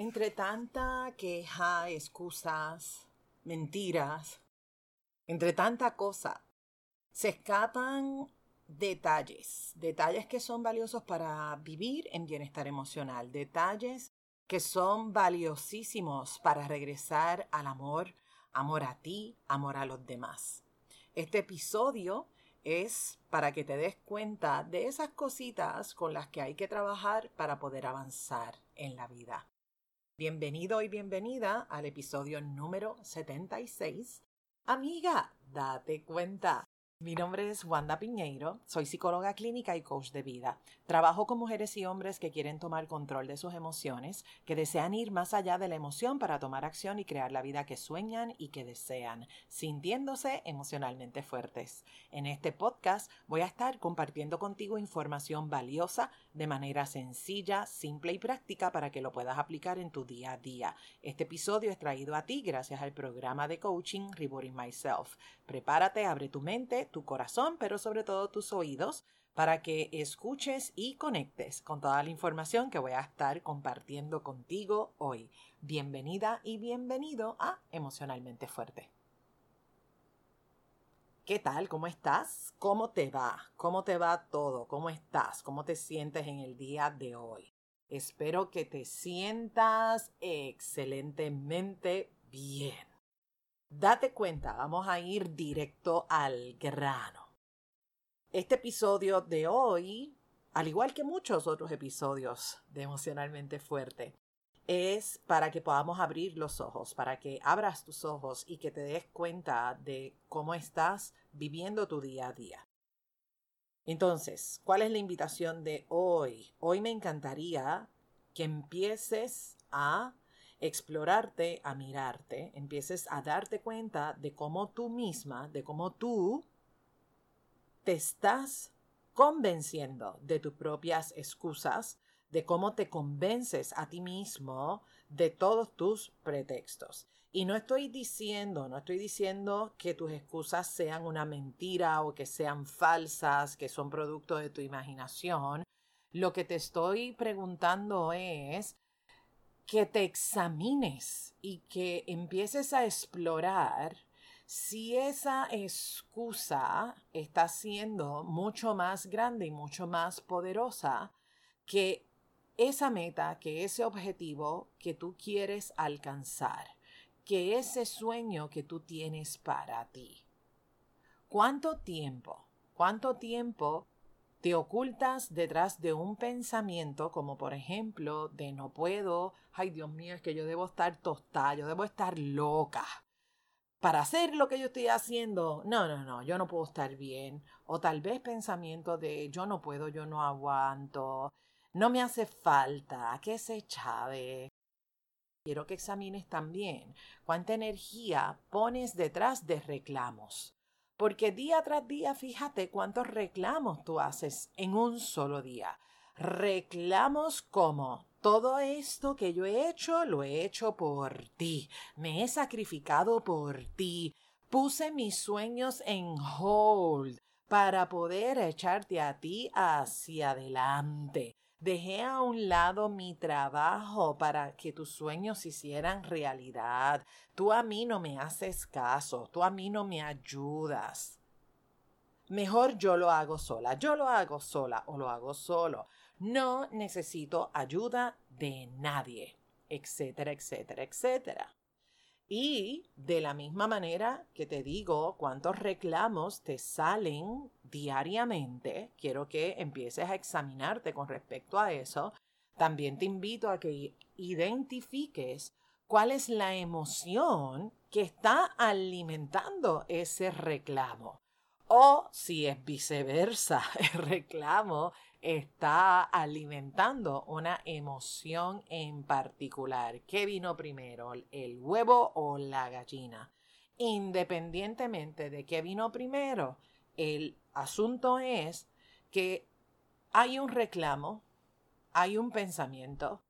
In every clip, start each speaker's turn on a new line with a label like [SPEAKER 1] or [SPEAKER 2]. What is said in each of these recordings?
[SPEAKER 1] Entre tanta queja, excusas, mentiras, entre tanta cosa, se escapan detalles, detalles que son valiosos para vivir en bienestar emocional, detalles que son valiosísimos para regresar al amor, amor a ti, amor a los demás. Este episodio es para que te des cuenta de esas cositas con las que hay que trabajar para poder avanzar en la vida. Bienvenido y bienvenida al episodio número 76. Amiga, date cuenta. Mi nombre es Wanda Piñeiro, soy psicóloga clínica y coach de vida. Trabajo con mujeres y hombres que quieren tomar control de sus emociones, que desean ir más allá de la emoción para tomar acción y crear la vida que sueñan y que desean, sintiéndose emocionalmente fuertes. En este podcast voy a estar compartiendo contigo información valiosa de manera sencilla, simple y práctica para que lo puedas aplicar en tu día a día. Este episodio es traído a ti gracias al programa de coaching Rewarding Myself. Prepárate, abre tu mente, tu corazón, pero sobre todo tus oídos para que escuches y conectes con toda la información que voy a estar compartiendo contigo hoy. Bienvenida y bienvenido a Emocionalmente Fuerte. ¿Qué tal? ¿Cómo estás? ¿Cómo te va? ¿Cómo te va todo? ¿Cómo estás? ¿Cómo te sientes en el día de hoy? Espero que te sientas excelentemente bien. Date cuenta, vamos a ir directo al grano. Este episodio de hoy, al igual que muchos otros episodios de Emocionalmente Fuerte, es para que podamos abrir los ojos, para que abras tus ojos y que te des cuenta de cómo estás viviendo tu día a día. Entonces, ¿cuál es la invitación de hoy? Hoy me encantaría que empieces a explorarte, a mirarte, empieces a darte cuenta de cómo tú misma, de cómo tú te estás convenciendo de tus propias excusas, de cómo te convences a ti mismo de todos tus pretextos. Y no estoy diciendo, no estoy diciendo que tus excusas sean una mentira o que sean falsas, que son producto de tu imaginación. Lo que te estoy preguntando es que te examines y que empieces a explorar si esa excusa está siendo mucho más grande y mucho más poderosa que esa meta, que ese objetivo que tú quieres alcanzar, que ese sueño que tú tienes para ti. ¿Cuánto tiempo? ¿Cuánto tiempo te ocultas detrás de un pensamiento como por ejemplo de no puedo, ay Dios mío, es que yo debo estar tostada, yo debo estar loca. Para hacer lo que yo estoy haciendo, no, no, no, yo no puedo estar bien. O tal vez pensamiento de yo no puedo, yo no aguanto, no me hace falta, que se chave. Quiero que examines también cuánta energía pones detrás de reclamos. Porque día tras día, fíjate cuántos reclamos tú haces en un solo día. Reclamos como todo esto que yo he hecho, lo he hecho por ti. Me he sacrificado por ti. Puse mis sueños en hold para poder echarte a ti hacia adelante. Dejé a un lado mi trabajo para que tus sueños se hicieran realidad. Tú a mí no me haces caso, tú a mí no me ayudas. Mejor yo lo hago sola, yo lo hago sola o lo hago solo. No necesito ayuda de nadie, etcétera, etcétera, etcétera. Y de la misma manera que te digo cuántos reclamos te salen diariamente, quiero que empieces a examinarte con respecto a eso. También te invito a que identifiques cuál es la emoción que está alimentando ese reclamo. O si es viceversa, el reclamo está alimentando una emoción en particular. ¿Qué vino primero, el huevo o la gallina? Independientemente de qué vino primero, el asunto es que hay un reclamo, hay un pensamiento,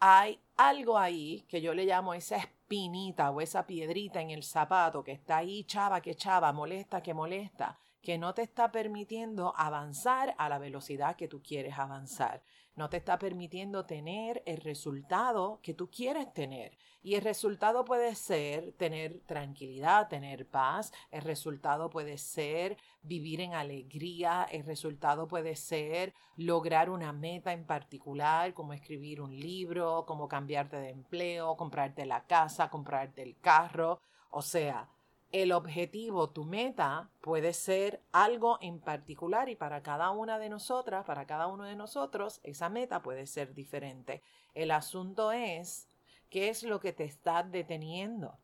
[SPEAKER 1] hay algo ahí que yo le llamo esa espinita o esa piedrita en el zapato que está ahí, chava que chava, molesta que molesta, que no te está permitiendo avanzar a la velocidad que tú quieres avanzar. No te está permitiendo tener el resultado que tú quieres tener. Y el resultado puede ser tener tranquilidad, tener paz. El resultado puede ser vivir en alegría. El resultado puede ser lograr una meta en particular, como escribir un libro, como cambiarte de empleo, comprarte la casa, comprarte el carro. O sea, el objetivo, tu meta, puede ser algo en particular y para cada una de nosotras, para cada uno de nosotros, esa meta puede ser diferente. El asunto es, ¿qué es lo que te está deteniendo?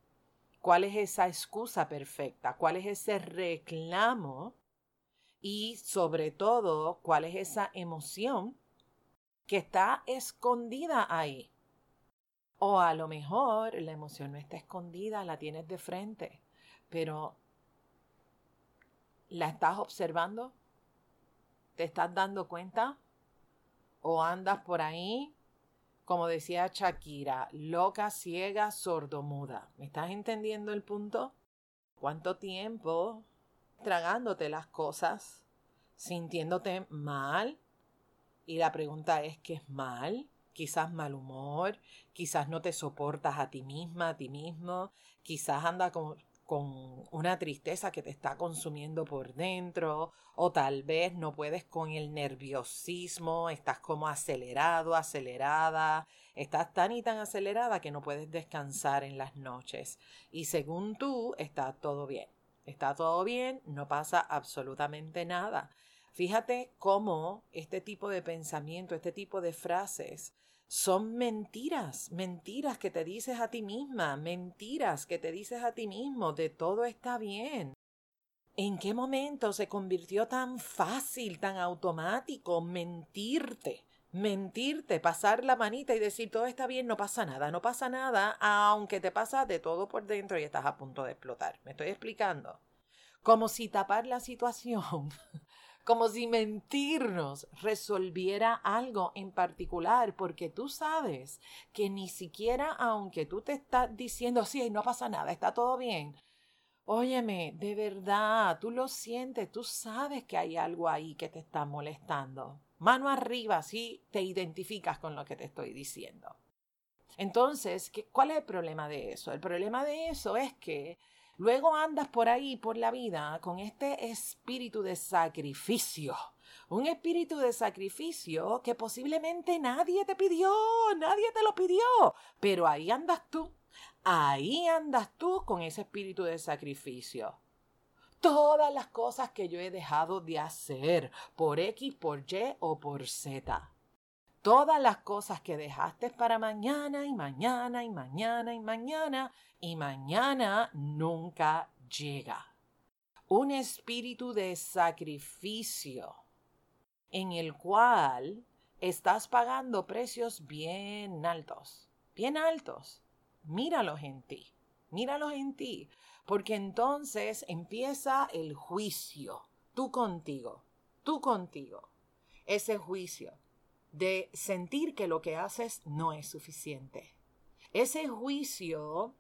[SPEAKER 1] ¿Cuál es esa excusa perfecta? ¿Cuál es ese reclamo? Y sobre todo, ¿cuál es esa emoción que está escondida ahí? O a lo mejor la emoción no está escondida, la tienes de frente pero ¿la estás observando? ¿Te estás dando cuenta? ¿O andas por ahí, como decía Shakira, loca, ciega, sordomuda? ¿Me estás entendiendo el punto? ¿Cuánto tiempo tragándote las cosas, sintiéndote mal? Y la pregunta es, ¿qué es mal? quizás mal humor, quizás no te soportas a ti misma, a ti mismo, quizás anda con, con una tristeza que te está consumiendo por dentro o tal vez no puedes con el nerviosismo, estás como acelerado, acelerada, estás tan y tan acelerada que no puedes descansar en las noches y según tú está todo bien. Está todo bien, no pasa absolutamente nada. Fíjate cómo este tipo de pensamiento, este tipo de frases son mentiras, mentiras que te dices a ti misma, mentiras que te dices a ti mismo de todo está bien. ¿En qué momento se convirtió tan fácil, tan automático mentirte? Mentirte, pasar la manita y decir todo está bien, no pasa nada, no pasa nada, aunque te pasa de todo por dentro y estás a punto de explotar. ¿Me estoy explicando? Como si tapar la situación como si mentirnos resolviera algo en particular, porque tú sabes que ni siquiera aunque tú te estás diciendo, sí, no pasa nada, está todo bien. Óyeme, de verdad, tú lo sientes, tú sabes que hay algo ahí que te está molestando. Mano arriba, si te identificas con lo que te estoy diciendo. Entonces, ¿cuál es el problema de eso? El problema de eso es que Luego andas por ahí, por la vida, con este espíritu de sacrificio. Un espíritu de sacrificio que posiblemente nadie te pidió, nadie te lo pidió. Pero ahí andas tú, ahí andas tú con ese espíritu de sacrificio. Todas las cosas que yo he dejado de hacer por X, por Y o por Z todas las cosas que dejaste para mañana y mañana y mañana y mañana y mañana nunca llega. Un espíritu de sacrificio en el cual estás pagando precios bien altos, bien altos. Míralos en ti, míralos en ti, porque entonces empieza el juicio, tú contigo, tú contigo, ese juicio de sentir que lo que haces no es suficiente. Ese juicio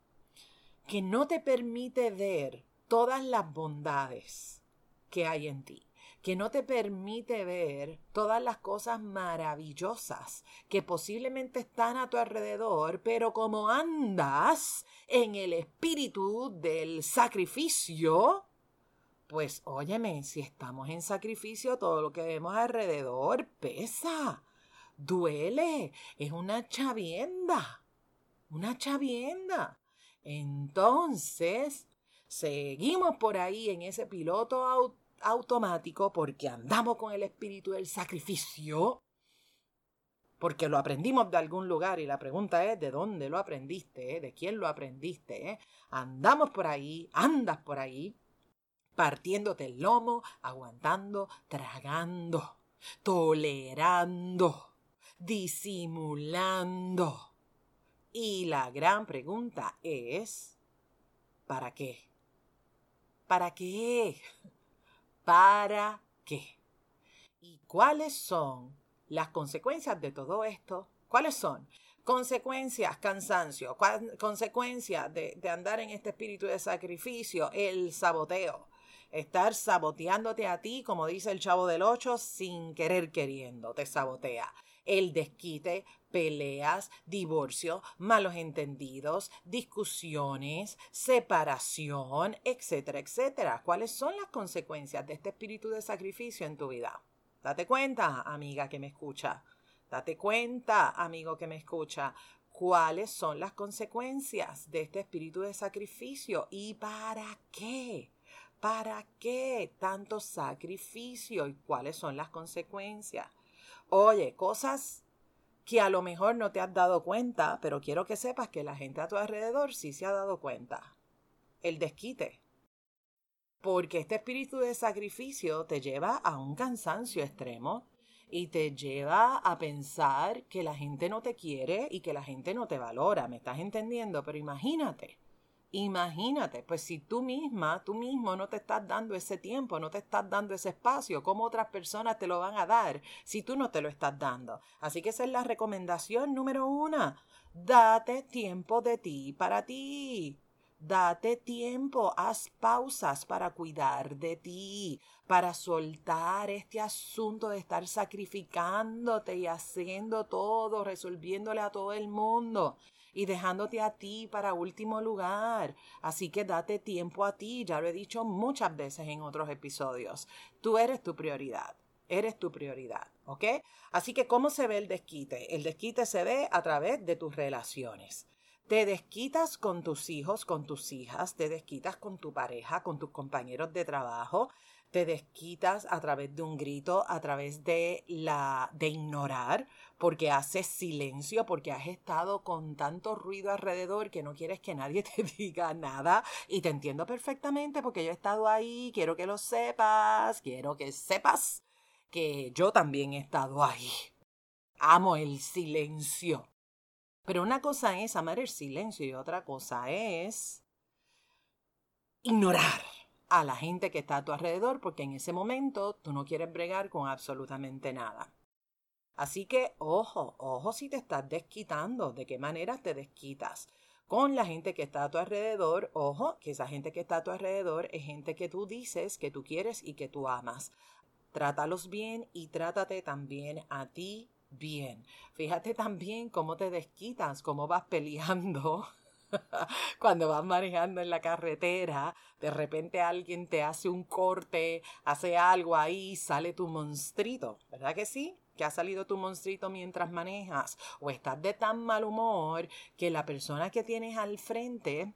[SPEAKER 1] que no te permite ver todas las bondades que hay en ti, que no te permite ver todas las cosas maravillosas que posiblemente están a tu alrededor, pero como andas en el espíritu del sacrificio, pues óyeme, si estamos en sacrificio, todo lo que vemos alrededor pesa duele, es una chavienda, una chavienda. Entonces, seguimos por ahí en ese piloto automático porque andamos con el espíritu del sacrificio, porque lo aprendimos de algún lugar y la pregunta es de dónde lo aprendiste, de quién lo aprendiste. Andamos por ahí, andas por ahí, partiéndote el lomo, aguantando, tragando, tolerando disimulando. Y la gran pregunta es, ¿para qué? ¿Para qué? ¿Para qué? ¿Y cuáles son las consecuencias de todo esto? ¿Cuáles son? Consecuencias, cansancio, consecuencias de, de andar en este espíritu de sacrificio, el saboteo, estar saboteándote a ti, como dice el chavo del 8, sin querer queriendo, te sabotea. El desquite, peleas, divorcio, malos entendidos, discusiones, separación, etcétera, etcétera. ¿Cuáles son las consecuencias de este espíritu de sacrificio en tu vida? Date cuenta, amiga que me escucha. Date cuenta, amigo que me escucha, cuáles son las consecuencias de este espíritu de sacrificio y para qué. ¿Para qué tanto sacrificio y cuáles son las consecuencias? Oye, cosas que a lo mejor no te has dado cuenta, pero quiero que sepas que la gente a tu alrededor sí se ha dado cuenta. El desquite. Porque este espíritu de sacrificio te lleva a un cansancio extremo y te lleva a pensar que la gente no te quiere y que la gente no te valora. ¿Me estás entendiendo? Pero imagínate Imagínate, pues si tú misma, tú mismo no te estás dando ese tiempo, no te estás dando ese espacio, ¿cómo otras personas te lo van a dar si tú no te lo estás dando? Así que esa es la recomendación número uno. Date tiempo de ti para ti. Date tiempo, haz pausas para cuidar de ti, para soltar este asunto de estar sacrificándote y haciendo todo, resolviéndole a todo el mundo y dejándote a ti para último lugar. Así que date tiempo a ti, ya lo he dicho muchas veces en otros episodios. Tú eres tu prioridad. Eres tu prioridad, ¿ok? Así que, ¿cómo se ve el desquite? El desquite se ve a través de tus relaciones. Te desquitas con tus hijos, con tus hijas, te desquitas con tu pareja, con tus compañeros de trabajo, te desquitas a través de un grito, a través de la de ignorar, porque haces silencio, porque has estado con tanto ruido alrededor que no quieres que nadie te diga nada y te entiendo perfectamente porque yo he estado ahí, quiero que lo sepas, quiero que sepas que yo también he estado ahí. Amo el silencio. Pero una cosa es amar el silencio y otra cosa es ignorar a la gente que está a tu alrededor porque en ese momento tú no quieres bregar con absolutamente nada. Así que ojo, ojo si te estás desquitando, de qué manera te desquitas. Con la gente que está a tu alrededor, ojo, que esa gente que está a tu alrededor es gente que tú dices que tú quieres y que tú amas. Trátalos bien y trátate también a ti bien. Fíjate también cómo te desquitas, cómo vas peleando Cuando vas manejando en la carretera, de repente alguien te hace un corte, hace algo ahí, sale tu monstruito, ¿verdad que sí? que ha salido tu monstruito mientras manejas, o estás de tan mal humor que la persona que tienes al frente,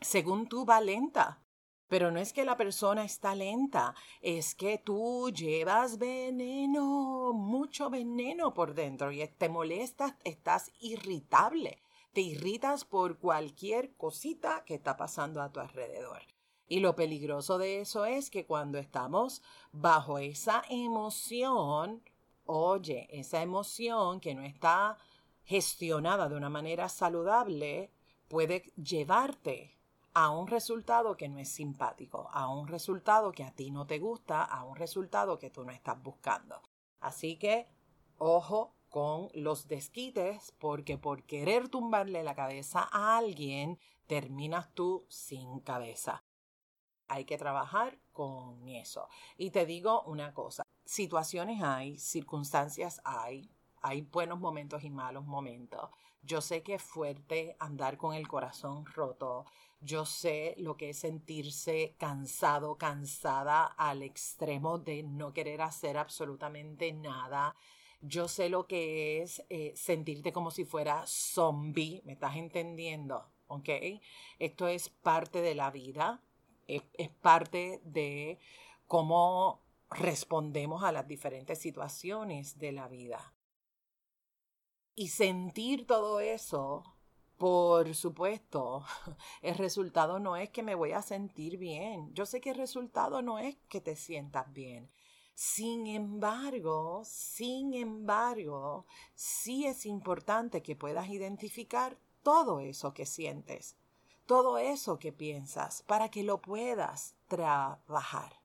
[SPEAKER 1] según tú, va lenta. Pero no es que la persona está lenta, es que tú llevas veneno, mucho veneno por dentro y te molestas, estás irritable te irritas por cualquier cosita que está pasando a tu alrededor. Y lo peligroso de eso es que cuando estamos bajo esa emoción, oye, esa emoción que no está gestionada de una manera saludable, puede llevarte a un resultado que no es simpático, a un resultado que a ti no te gusta, a un resultado que tú no estás buscando. Así que, ojo con los desquites porque por querer tumbarle la cabeza a alguien terminas tú sin cabeza. Hay que trabajar con eso. Y te digo una cosa, situaciones hay, circunstancias hay, hay buenos momentos y malos momentos. Yo sé que es fuerte andar con el corazón roto. Yo sé lo que es sentirse cansado, cansada al extremo de no querer hacer absolutamente nada yo sé lo que es eh, sentirte como si fuera zombie, ¿me estás entendiendo? ¿Ok? Esto es parte de la vida, es, es parte de cómo respondemos a las diferentes situaciones de la vida. Y sentir todo eso, por supuesto, el resultado no es que me voy a sentir bien. Yo sé que el resultado no es que te sientas bien. Sin embargo, sin embargo, sí es importante que puedas identificar todo eso que sientes, todo eso que piensas, para que lo puedas trabajar.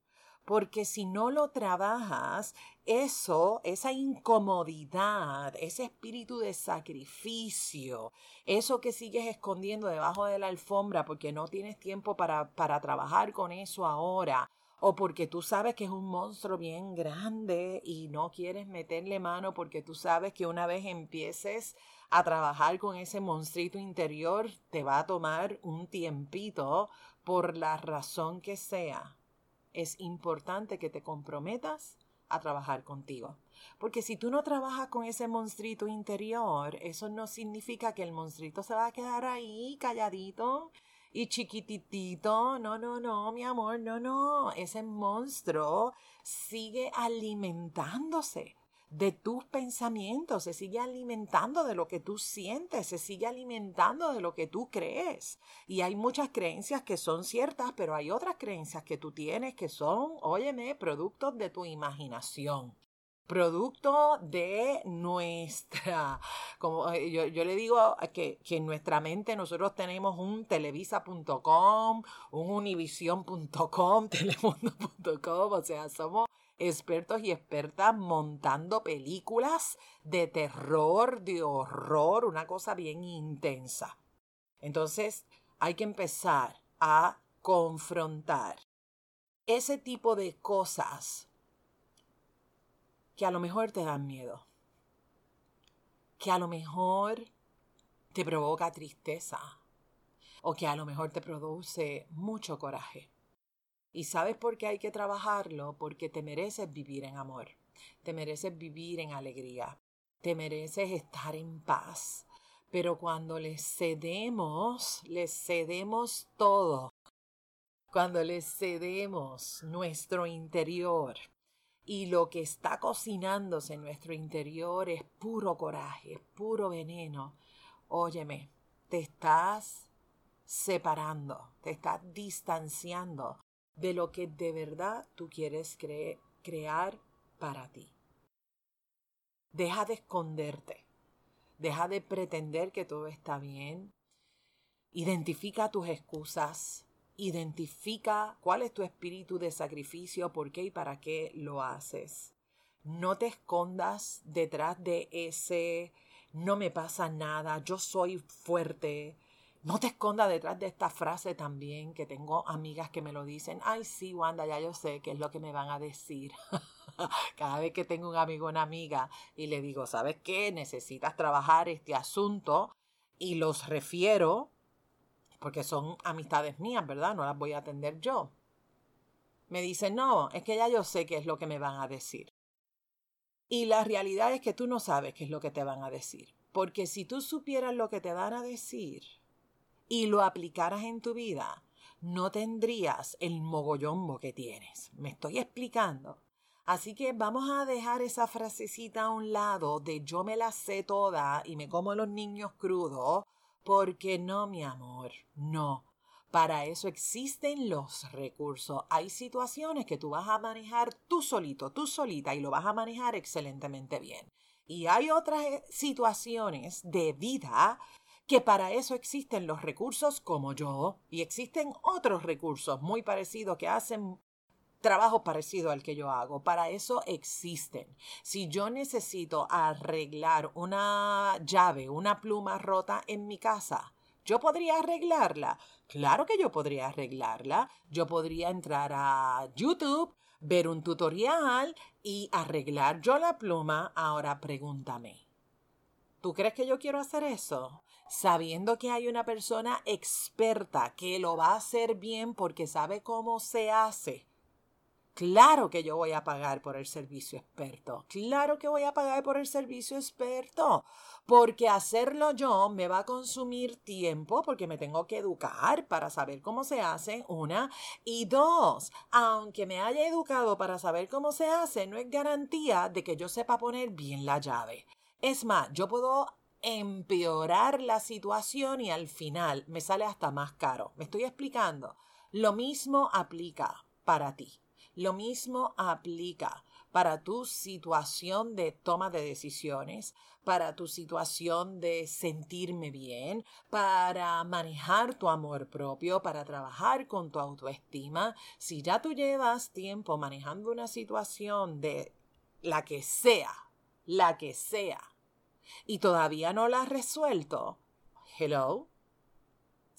[SPEAKER 1] Porque si no lo trabajas, eso, esa incomodidad, ese espíritu de sacrificio, eso que sigues escondiendo debajo de la alfombra porque no tienes tiempo para, para trabajar con eso ahora, o porque tú sabes que es un monstruo bien grande y no quieres meterle mano porque tú sabes que una vez empieces a trabajar con ese monstruito interior te va a tomar un tiempito por la razón que sea. Es importante que te comprometas a trabajar contigo. Porque si tú no trabajas con ese monstruito interior, eso no significa que el monstruito se va a quedar ahí calladito y chiquititito. No, no, no, mi amor, no, no. Ese monstruo sigue alimentándose de tus pensamientos, se sigue alimentando de lo que tú sientes, se sigue alimentando de lo que tú crees. Y hay muchas creencias que son ciertas, pero hay otras creencias que tú tienes que son, óyeme, productos de tu imaginación producto de nuestra, como eh, yo, yo le digo que, que, en nuestra mente nosotros tenemos un televisa.com, un univision.com, telemundo.com, o sea, somos expertos y expertas montando películas de terror, de horror, una cosa bien intensa. Entonces hay que empezar a confrontar ese tipo de cosas que a lo mejor te dan miedo, que a lo mejor te provoca tristeza o que a lo mejor te produce mucho coraje. ¿Y sabes por qué hay que trabajarlo? Porque te mereces vivir en amor, te mereces vivir en alegría, te mereces estar en paz. Pero cuando le cedemos, le cedemos todo. Cuando le cedemos nuestro interior, y lo que está cocinándose en nuestro interior es puro coraje, es puro veneno. Óyeme, te estás separando, te estás distanciando de lo que de verdad tú quieres crear para ti. Deja de esconderte, deja de pretender que todo está bien, identifica tus excusas, Identifica cuál es tu espíritu de sacrificio, por qué y para qué lo haces. No te escondas detrás de ese no me pasa nada, yo soy fuerte. No te escondas detrás de esta frase también, que tengo amigas que me lo dicen. Ay, sí, Wanda, ya yo sé qué es lo que me van a decir. Cada vez que tengo un amigo o una amiga y le digo, ¿sabes qué? Necesitas trabajar este asunto y los refiero porque son amistades mías, ¿verdad? No las voy a atender yo. Me dicen, no, es que ya yo sé qué es lo que me van a decir. Y la realidad es que tú no sabes qué es lo que te van a decir. Porque si tú supieras lo que te van a decir y lo aplicaras en tu vida, no tendrías el mogollombo que tienes. ¿Me estoy explicando? Así que vamos a dejar esa frasecita a un lado de yo me la sé toda y me como los niños crudos porque no, mi amor, no. Para eso existen los recursos. Hay situaciones que tú vas a manejar tú solito, tú solita, y lo vas a manejar excelentemente bien. Y hay otras eh, situaciones de vida que para eso existen los recursos como yo y existen otros recursos muy parecidos que hacen trabajo parecido al que yo hago. Para eso existen. Si yo necesito arreglar una llave, una pluma rota en mi casa, ¿yo podría arreglarla? Claro que yo podría arreglarla. Yo podría entrar a YouTube, ver un tutorial y arreglar yo la pluma. Ahora pregúntame. ¿Tú crees que yo quiero hacer eso? Sabiendo que hay una persona experta que lo va a hacer bien porque sabe cómo se hace Claro que yo voy a pagar por el servicio experto. Claro que voy a pagar por el servicio experto. Porque hacerlo yo me va a consumir tiempo porque me tengo que educar para saber cómo se hace, una. Y dos, aunque me haya educado para saber cómo se hace, no es garantía de que yo sepa poner bien la llave. Es más, yo puedo empeorar la situación y al final me sale hasta más caro. ¿Me estoy explicando? Lo mismo aplica para ti. Lo mismo aplica para tu situación de toma de decisiones, para tu situación de sentirme bien, para manejar tu amor propio, para trabajar con tu autoestima. Si ya tú llevas tiempo manejando una situación de la que sea, la que sea, y todavía no la has resuelto, hello,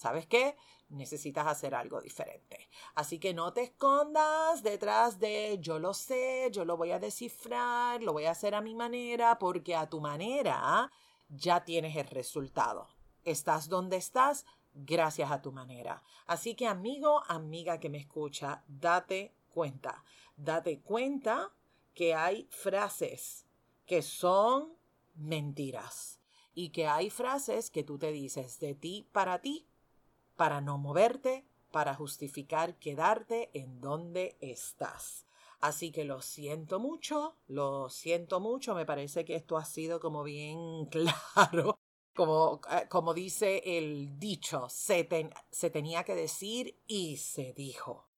[SPEAKER 1] ¿sabes qué? Necesitas hacer algo diferente. Así que no te escondas detrás de yo lo sé, yo lo voy a descifrar, lo voy a hacer a mi manera, porque a tu manera ya tienes el resultado. Estás donde estás gracias a tu manera. Así que amigo, amiga que me escucha, date cuenta. Date cuenta que hay frases que son mentiras y que hay frases que tú te dices de ti para ti para no moverte, para justificar quedarte en donde estás. Así que lo siento mucho, lo siento mucho, me parece que esto ha sido como bien claro. Como, eh, como dice el dicho, se, se tenía que decir y se dijo.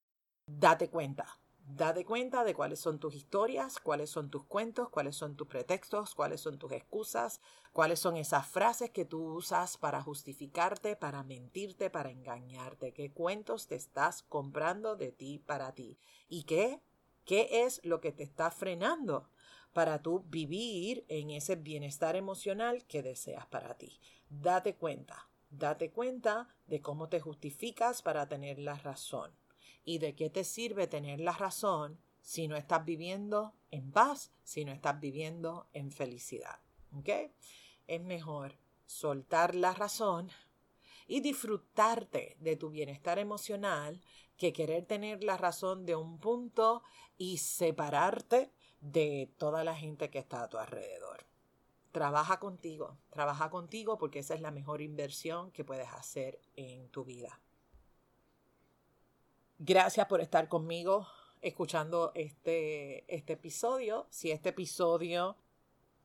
[SPEAKER 1] Date cuenta, Date cuenta de cuáles son tus historias, cuáles son tus cuentos, cuáles son tus pretextos, cuáles son tus excusas, cuáles son esas frases que tú usas para justificarte, para mentirte, para engañarte. ¿Qué cuentos te estás comprando de ti para ti? ¿Y qué? ¿Qué es lo que te está frenando para tú vivir en ese bienestar emocional que deseas para ti? Date cuenta, date cuenta de cómo te justificas para tener la razón ¿Y de qué te sirve tener la razón si no estás viviendo en paz, si no estás viviendo en felicidad? ¿Ok? Es mejor soltar la razón y disfrutarte de tu bienestar emocional que querer tener la razón de un punto y separarte de toda la gente que está a tu alrededor. Trabaja contigo, trabaja contigo porque esa es la mejor inversión que puedes hacer en tu vida. Gracias por estar conmigo escuchando este, este episodio. Si este episodio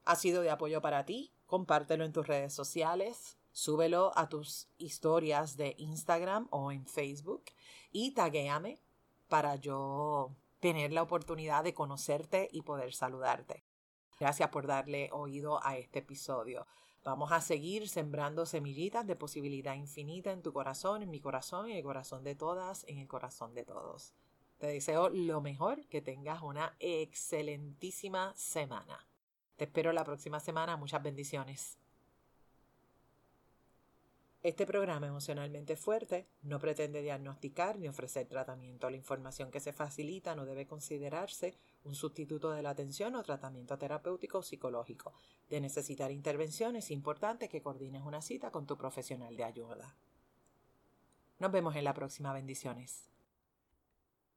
[SPEAKER 1] ha sido de apoyo para ti, compártelo en tus redes sociales, súbelo a tus historias de Instagram o en Facebook y taguéame para yo tener la oportunidad de conocerte y poder saludarte. Gracias por darle oído a este episodio. Vamos a seguir sembrando semillitas de posibilidad infinita en tu corazón, en mi corazón, en el corazón de todas, en el corazón de todos. Te deseo lo mejor, que tengas una excelentísima semana. Te espero la próxima semana. Muchas bendiciones. Este programa emocionalmente fuerte no pretende diagnosticar ni ofrecer tratamiento. La información que se facilita no debe considerarse un sustituto de la atención o tratamiento terapéutico o psicológico. De necesitar intervención es importante que coordines una cita con tu profesional de ayuda. Nos vemos en la próxima. Bendiciones.